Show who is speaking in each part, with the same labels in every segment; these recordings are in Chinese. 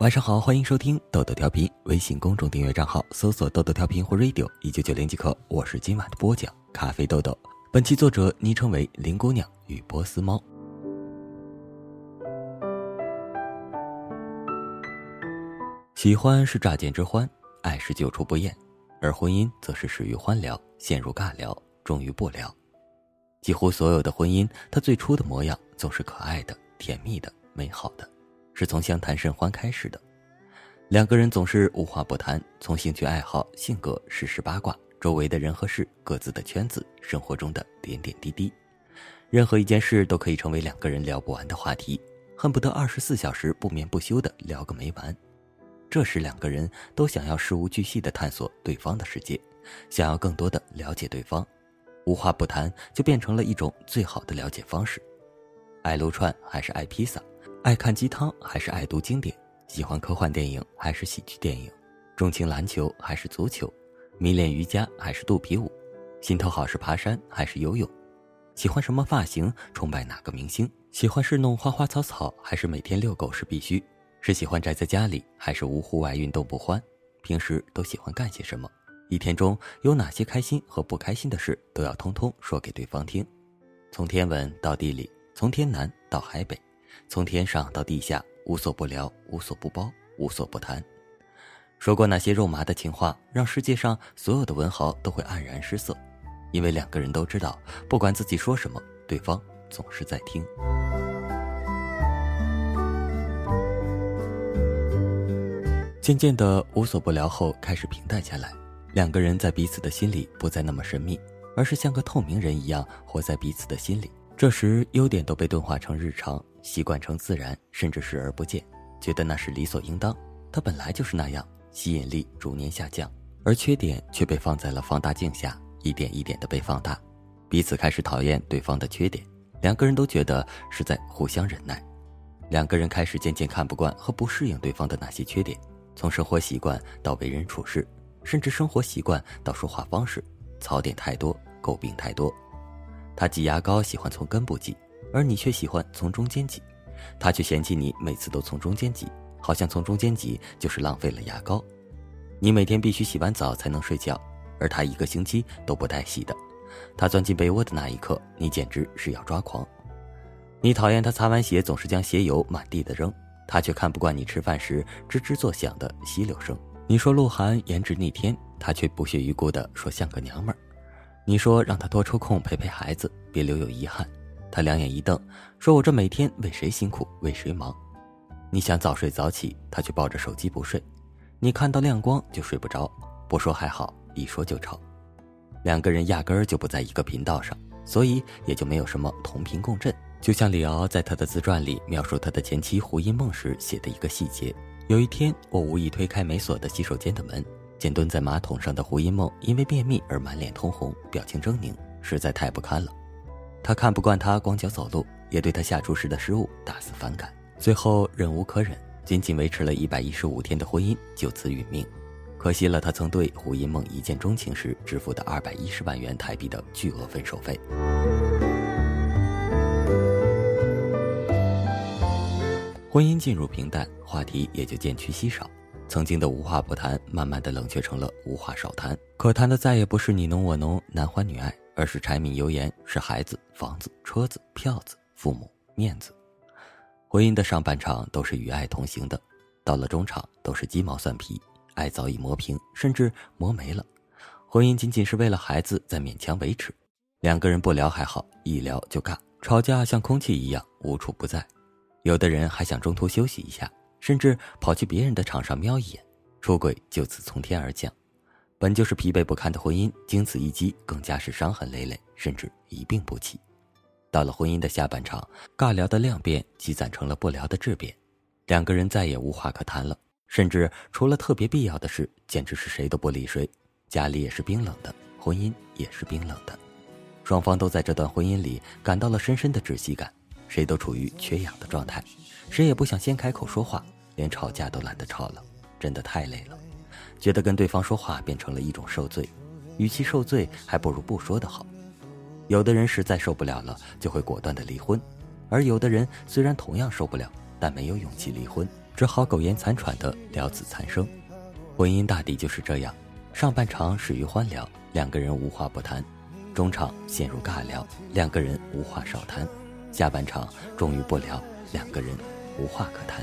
Speaker 1: 晚上好，欢迎收听豆豆调频，微信公众订阅账号搜索“豆豆调频”或 “radio 一九九零”即可。我是今晚的播讲咖啡豆豆，本期作者昵称为林姑娘与波斯猫。喜欢是乍见之欢，爱是久处不厌，而婚姻则是始于欢聊，陷入尬聊，终于不聊。几乎所有的婚姻，它最初的模样总是可爱的、甜蜜的、美好的。是从相谈甚欢开始的，两个人总是无话不谈，从兴趣爱好、性格、事实八卦、周围的人和事、各自的圈子、生活中的点点滴滴，任何一件事都可以成为两个人聊不完的话题，恨不得二十四小时不眠不休的聊个没完。这时，两个人都想要事无巨细的探索对方的世界，想要更多的了解对方，无话不谈就变成了一种最好的了解方式。爱撸串还是爱披萨？爱看鸡汤还是爱读经典？喜欢科幻电影还是喜剧电影？钟情篮球还是足球？迷恋瑜伽还是肚皮舞？心头好是爬山还是游泳？喜欢什么发型？崇拜哪个明星？喜欢是弄花花草草还是每天遛狗是必须？是喜欢宅在家里还是无户外运动不欢？平时都喜欢干些什么？一天中有哪些开心和不开心的事都要通通说给对方听。从天文到地理，从天南到海北。从天上到地下，无所不聊，无所不包，无所不谈。说过那些肉麻的情话，让世界上所有的文豪都会黯然失色，因为两个人都知道，不管自己说什么，对方总是在听。渐渐的，无所不聊后开始平淡下来，两个人在彼此的心里不再那么神秘，而是像个透明人一样活在彼此的心里。这时，优点都被钝化成日常。习惯成自然，甚至视而不见，觉得那是理所应当。他本来就是那样，吸引力逐年下降，而缺点却被放在了放大镜下，一点一点的被放大。彼此开始讨厌对方的缺点，两个人都觉得是在互相忍耐。两个人开始渐渐看不惯和不适应对方的那些缺点，从生活习惯到为人处事，甚至生活习惯到说话方式，槽点太多，诟病太多。他挤牙膏喜欢从根部挤。而你却喜欢从中间挤，他却嫌弃你每次都从中间挤，好像从中间挤就是浪费了牙膏。你每天必须洗完澡才能睡觉，而他一个星期都不带洗的。他钻进被窝的那一刻，你简直是要抓狂。你讨厌他擦完鞋总是将鞋油满地的扔，他却看不惯你吃饭时吱吱作响的吸溜声。你说鹿晗颜值逆天，他却不屑一顾的说像个娘们儿。你说让他多抽空陪陪孩子，别留有遗憾。他两眼一瞪，说：“我这每天为谁辛苦，为谁忙？你想早睡早起，他却抱着手机不睡。你看到亮光就睡不着，不说还好，一说就吵。两个人压根儿就不在一个频道上，所以也就没有什么同频共振。就像李敖在他的自传里描述他的前妻胡因梦时写的一个细节：有一天，我无意推开没锁的洗手间的门，见蹲在马桶上的胡因梦因为便秘而满脸通红，表情狰狞，实在太不堪了。”他看不惯他光脚走路，也对他下厨时的失误大肆反感。最后忍无可忍，仅仅维持了一百一十五天的婚姻就此殒命。可惜了他曾对胡因梦一见钟情时支付的二百一十万元台币的巨额分手费。婚姻进入平淡，话题也就渐趋稀少。曾经的无话不谈，慢慢的冷却成了无话少谈。可谈的再也不是你侬我侬、男欢女爱。而是柴米油盐，是孩子、房子、车子、票子、父母、面子。婚姻的上半场都是与爱同行的，到了中场都是鸡毛蒜皮，爱早已磨平，甚至磨没了。婚姻仅仅是为了孩子在勉强维持。两个人不聊还好，一聊就尬，吵架像空气一样无处不在。有的人还想中途休息一下，甚至跑去别人的场上瞄一眼，出轨就此从天而降。本就是疲惫不堪的婚姻，经此一击，更加是伤痕累累，甚至一病不起。到了婚姻的下半场，尬聊的量变积攒成了不聊的质变，两个人再也无话可谈了，甚至除了特别必要的事，简直是谁都不理谁。家里也是冰冷的，婚姻也是冰冷的，双方都在这段婚姻里感到了深深的窒息感，谁都处于缺氧的状态，谁也不想先开口说话，连吵架都懒得吵了，真的太累了。觉得跟对方说话变成了一种受罪，与其受罪，还不如不说的好。有的人实在受不了了，就会果断的离婚；而有的人虽然同样受不了，但没有勇气离婚，只好苟延残喘的了此残生。婚姻大抵就是这样，上半场始于欢聊，两个人无话不谈；中场陷入尬聊，两个人无话少谈；下半场终于不聊，两个人无话可谈。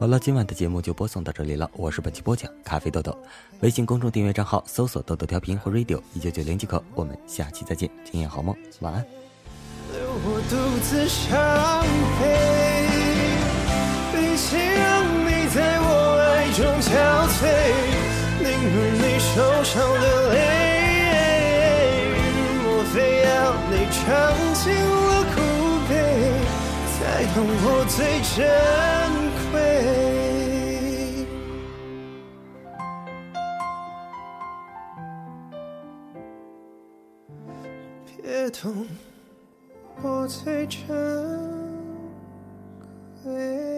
Speaker 1: 好了，今晚的节目就播送到这里了。我是本期播讲咖啡豆豆，微信公众订阅账号搜索“豆豆调频”或 “radio 一九九零”即可。我们下期再见，今夜好梦，晚安。
Speaker 2: 留我独自伤悲。与其让你在我爱中憔悴，宁愿你受伤流泪。莫非要你尝尽了苦悲，才懂我最珍贵？懂我最珍贵。